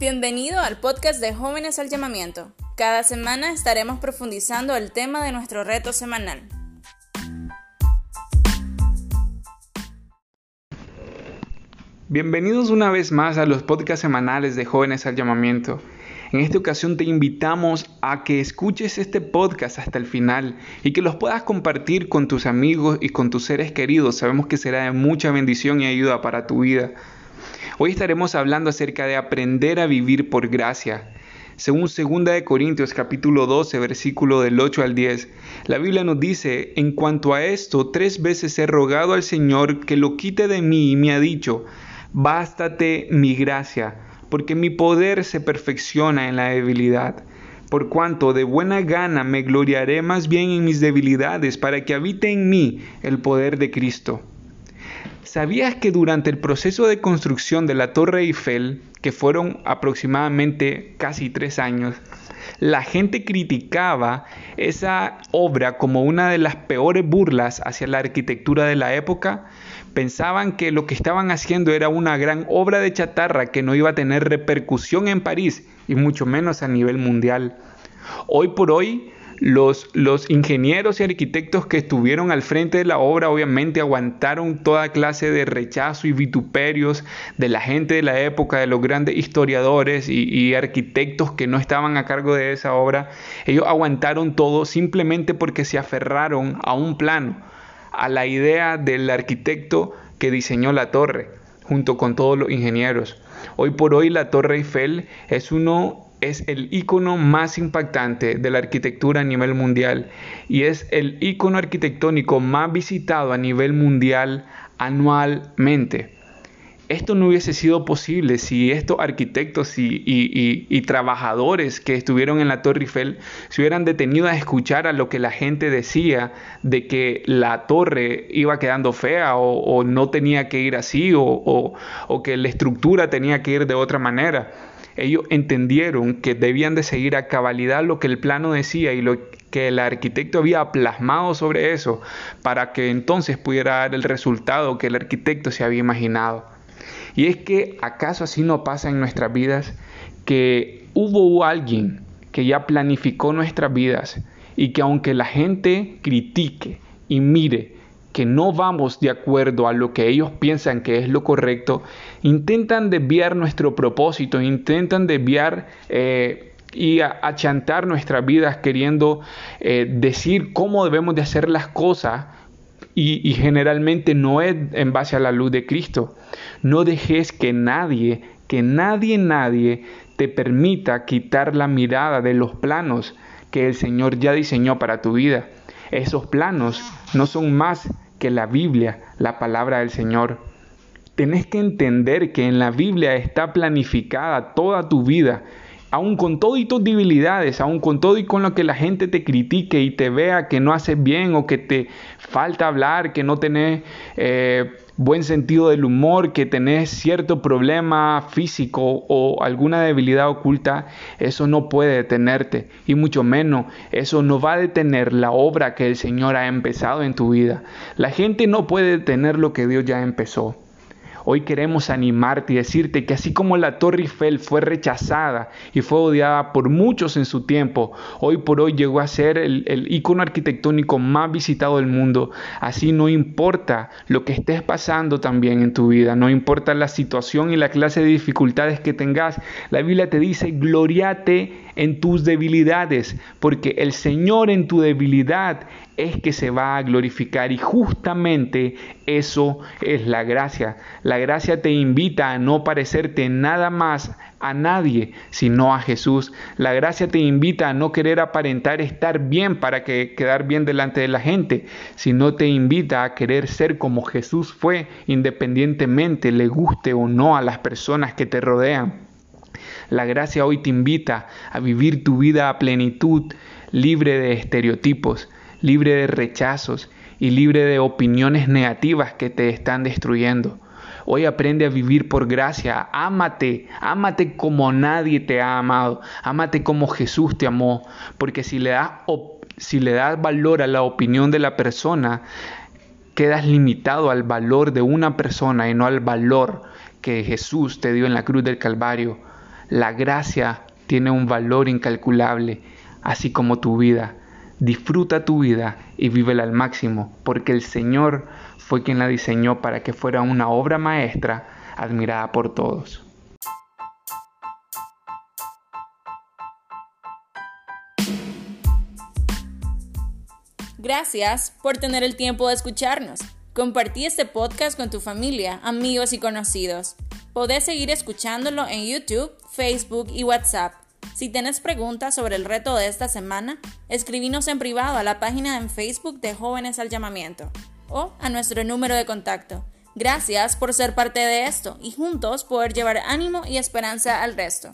Bienvenido al podcast de Jóvenes al Llamamiento. Cada semana estaremos profundizando el tema de nuestro reto semanal. Bienvenidos una vez más a los podcasts semanales de Jóvenes al Llamamiento. En esta ocasión te invitamos a que escuches este podcast hasta el final y que los puedas compartir con tus amigos y con tus seres queridos. Sabemos que será de mucha bendición y ayuda para tu vida. Hoy estaremos hablando acerca de aprender a vivir por gracia. Según 2 de Corintios capítulo 12, versículo del 8 al 10, la Biblia nos dice, en cuanto a esto, tres veces he rogado al Señor que lo quite de mí y me ha dicho, Bástate mi gracia, porque mi poder se perfecciona en la debilidad. Por cuanto de buena gana me gloriaré más bien en mis debilidades, para que habite en mí el poder de Cristo. ¿Sabías que durante el proceso de construcción de la Torre Eiffel, que fueron aproximadamente casi tres años, la gente criticaba esa obra como una de las peores burlas hacia la arquitectura de la época? pensaban que lo que estaban haciendo era una gran obra de chatarra que no iba a tener repercusión en París y mucho menos a nivel mundial. Hoy por hoy, los, los, ingenieros y arquitectos que estuvieron al frente de la obra obviamente aguantaron toda clase de rechazo y vituperios de la gente de la época, de los grandes historiadores y, y arquitectos que no estaban a cargo de esa obra. Ellos aguantaron todo simplemente porque se aferraron a un plano a la idea del arquitecto que diseñó la torre, junto con todos los ingenieros. Hoy por hoy la Torre Eiffel es uno es el icono más impactante de la arquitectura a nivel mundial y es el icono arquitectónico más visitado a nivel mundial anualmente esto no hubiese sido posible si estos arquitectos y, trabajadores que estuvieron en la Torre Eiffel se hubieran detenido a escuchar a lo que la gente decía de que la torre iba quedando fea o, no tenía que ir así o, que la estructura tenía que ir de otra manera. Ellos entendieron que debían de seguir a cabalidad lo que el plano decía y lo que el arquitecto había plasmado sobre eso para que entonces pudiera dar el resultado que el arquitecto se había imaginado. Y es que acaso así no pasa en nuestras vidas que hubo alguien que ya planificó nuestras vidas y que aunque la gente critique y mire no vamos de acuerdo a lo que ellos piensan que es lo correcto, intentan desviar nuestro propósito, intentan desviar eh, y achantar nuestras vidas queriendo eh, decir cómo debemos de hacer las cosas y, generalmente no es en base a la luz de Cristo. No dejes que nadie, que nadie, nadie te permita quitar la mirada de los planos que el Señor ya diseñó para tu vida. Esos planos no son más que la Biblia, la palabra del Señor. Tenés que entender que en la Biblia está planificada toda tu vida aun con todo y tus debilidades, aun con todo y con lo que la gente te critique y te vea que no haces bien o que te falta hablar, que no tenés eh, buen sentido del humor, que tenés cierto problema físico o alguna debilidad oculta, eso no puede detenerte y mucho menos eso no va a detener la obra que el Señor ha empezado en tu vida. La gente no puede detener lo que Dios ya empezó. Hoy queremos animarte y decirte que así como la Torre Eiffel fue rechazada y fue odiada por muchos en su tiempo, hoy por hoy llegó a ser el, el icono arquitectónico más visitado del mundo. Así no importa lo que estés pasando también en tu vida, no importa la situación y la clase de dificultades que tengas, la Biblia te dice, gloriate en tus debilidades, porque el Señor en tu debilidad es que se va a glorificar y justamente eso es la gracia. La gracia te invita a no parecerte nada más a nadie sino a Jesús. La gracia te invita a no querer aparentar estar bien para que quedar bien delante de la gente, sino te invita a querer ser como Jesús fue, independientemente le guste o no a las personas que te rodean. La gracia hoy te invita a vivir tu vida a plenitud, libre de estereotipos, libre de rechazos y libre de opiniones negativas que te están destruyendo. Hoy aprende a vivir por gracia, ámate, ámate como nadie te ha amado, ámate como Jesús te amó, porque si le das, valor a la opinión de la persona, quedas limitado al valor de una persona y no al valor que Jesús te dio en la cruz del Calvario. La gracia tiene un valor incalculable, así como tu vida. Disfruta tu vida y vívela al máximo, porque el Señor fue quien la diseñó para que fuera una obra maestra admirada por todos. Gracias por tener el tiempo de escucharnos. Compartí este podcast con tu familia, amigos y conocidos. Podés seguir escuchándolo en YouTube, Facebook y WhatsApp. Si tienes preguntas sobre el reto de esta semana, escribinos en privado a la página en Facebook de Jóvenes al Llamamiento o a nuestro número de contacto. Gracias por ser parte de esto y juntos poder llevar ánimo y esperanza al resto.